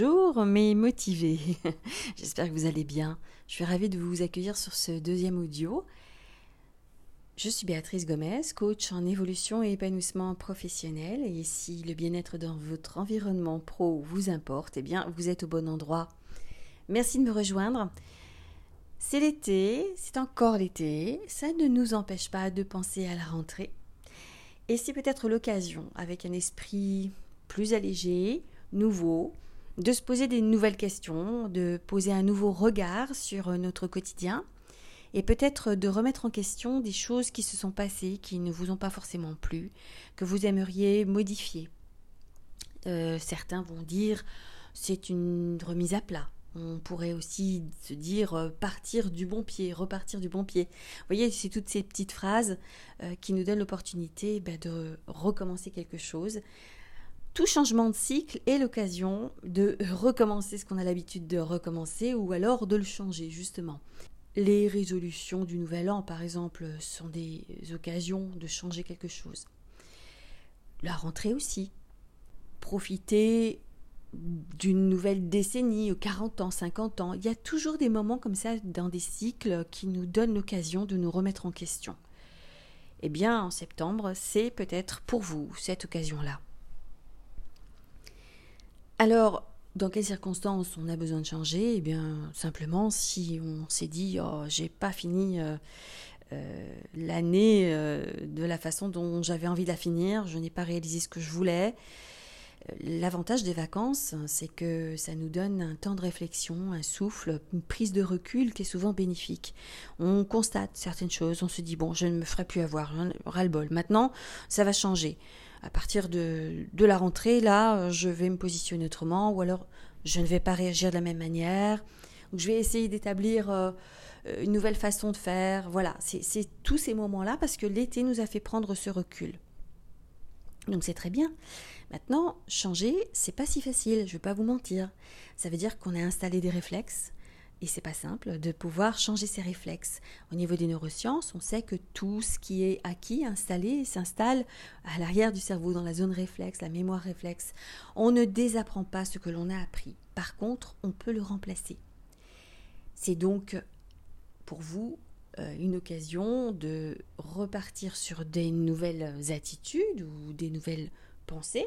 Bonjour, mais motivé. J'espère que vous allez bien. Je suis ravie de vous accueillir sur ce deuxième audio. Je suis Béatrice Gomez, coach en évolution et épanouissement professionnel. Et si le bien-être dans votre environnement pro vous importe, eh bien, vous êtes au bon endroit. Merci de me rejoindre. C'est l'été, c'est encore l'été. Ça ne nous empêche pas de penser à la rentrée. Et c'est peut-être l'occasion, avec un esprit plus allégé, nouveau, de se poser des nouvelles questions, de poser un nouveau regard sur notre quotidien et peut-être de remettre en question des choses qui se sont passées, qui ne vous ont pas forcément plu, que vous aimeriez modifier. Euh, certains vont dire c'est une remise à plat. On pourrait aussi se dire euh, partir du bon pied, repartir du bon pied. Vous voyez, c'est toutes ces petites phrases euh, qui nous donnent l'opportunité ben, de recommencer quelque chose. Tout changement de cycle est l'occasion de recommencer ce qu'on a l'habitude de recommencer ou alors de le changer justement. Les résolutions du nouvel an, par exemple, sont des occasions de changer quelque chose. La rentrée aussi. Profiter d'une nouvelle décennie, 40 ans, 50 ans. Il y a toujours des moments comme ça dans des cycles qui nous donnent l'occasion de nous remettre en question. Eh bien, en septembre, c'est peut-être pour vous cette occasion-là. Alors, dans quelles circonstances on a besoin de changer? Eh bien, simplement si on s'est dit oh, j'ai pas fini euh, euh, l'année euh, de la façon dont j'avais envie de la finir, je n'ai pas réalisé ce que je voulais. L'avantage des vacances, c'est que ça nous donne un temps de réflexion, un souffle, une prise de recul qui est souvent bénéfique. On constate certaines choses, on se dit bon, je ne me ferai plus avoir, ras-le-bol. Maintenant, ça va changer à partir de, de, la rentrée, là, je vais me positionner autrement, ou alors je ne vais pas réagir de la même manière, ou je vais essayer d'établir euh, une nouvelle façon de faire. Voilà, c'est tous ces moments-là parce que l'été nous a fait prendre ce recul. Donc c'est très bien. Maintenant, changer, c'est pas si facile, je vais pas vous mentir. Ça veut dire qu'on a installé des réflexes, et c'est pas simple de pouvoir changer ses réflexes. Au niveau des neurosciences, on sait que tout ce qui est acquis, installé, s'installe à l'arrière du cerveau, dans la zone réflexe, la mémoire réflexe. On ne désapprend pas ce que l'on a appris. Par contre, on peut le remplacer. C'est donc pour vous euh, une occasion de repartir sur des nouvelles attitudes ou des nouvelles pensées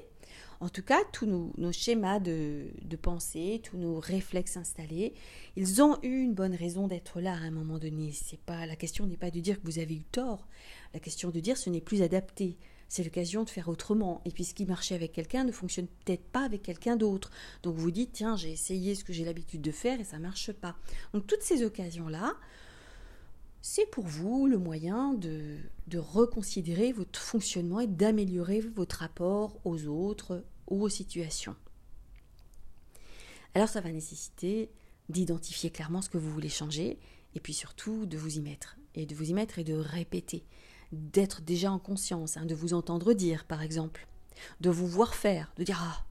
en tout cas, tous nos, schémas de, pensée, tous nos réflexes installés, ils ont eu une bonne raison d'être là à un moment donné. C'est pas la question n'est pas de dire que vous avez eu tort. La question de dire ce n'est plus adapté. C'est l'occasion de faire autrement. Et puis ce qui marchait avec quelqu'un ne fonctionne peut-être pas avec quelqu'un d'autre. Donc vous dites tiens j'ai essayé ce que j'ai l'habitude de faire et ça marche pas. Donc toutes ces occasions là, c'est pour vous le moyen de, de, reconsidérer votre fonctionnement et d'améliorer votre rapport aux autres, ou aux situations. Alors ça va nécessiter d'identifier clairement ce que vous voulez changer et puis surtout de vous y mettre et de vous y mettre et de répéter, d'être déjà en conscience, hein, de vous entendre dire par exemple, de vous voir faire, de dire ah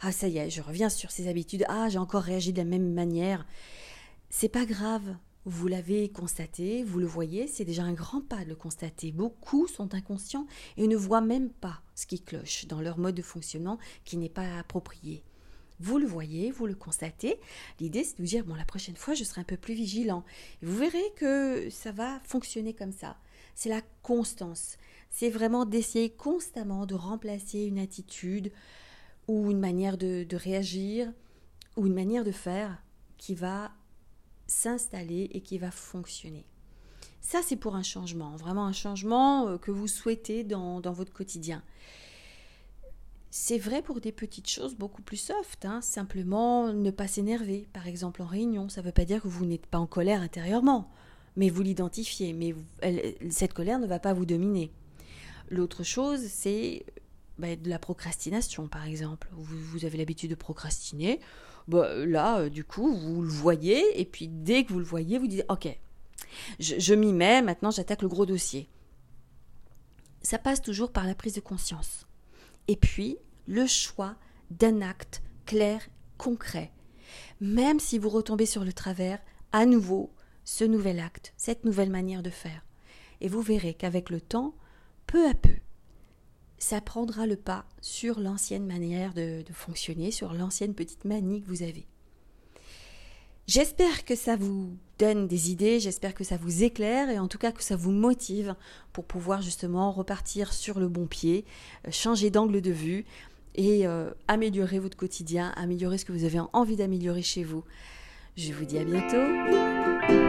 ah ça y est, je reviens sur ces habitudes, ah j'ai encore réagi de la même manière. C'est pas grave, vous l'avez constaté, vous le voyez, c'est déjà un grand pas de le constater. Beaucoup sont inconscients et ne voient même pas ce qui cloche dans leur mode de fonctionnement qui n'est pas approprié. Vous le voyez, vous le constatez. L'idée, c'est de vous dire, bon, la prochaine fois, je serai un peu plus vigilant. vous verrez que ça va fonctionner comme ça. C'est la constance. C'est vraiment d'essayer constamment de remplacer une attitude ou une manière de, de réagir ou une manière de faire qui va s'installer et qui va fonctionner. Ça, c'est pour un changement, vraiment un changement euh, que vous souhaitez dans, votre quotidien. C'est vrai pour des petites choses beaucoup plus soft, hein. simplement ne pas s'énerver, par exemple en réunion. Ça ne veut pas dire que vous n'êtes pas en colère intérieurement, mais vous l'identifiez, mais cette colère ne va pas vous dominer. L'autre chose, c'est bah, de la procrastination, par exemple. vous avez l'habitude de procrastiner, bah, là, euh, du coup, vous le voyez, et puis dès que vous le voyez, vous dites, OK, je, m'y mets, maintenant j'attaque le gros dossier. Ça passe toujours par la prise de conscience. Et puis, le choix d'un acte clair, concret. Même si vous retombez sur le travers, à nouveau, ce nouvel acte, cette nouvelle manière de faire. Et vous verrez qu'avec le temps, peu à peu, ça prendra le pas sur l'ancienne manière de, fonctionner, sur l'ancienne petite manie que vous avez. J'espère que ça vous donne des idées, j'espère que ça vous éclaire et en tout cas que ça vous motive pour pouvoir justement repartir sur le bon pied, euh, changer d'angle de vue et euh, améliorer votre quotidien, améliorer ce que vous avez envie d'améliorer chez vous. Je vous dis à bientôt.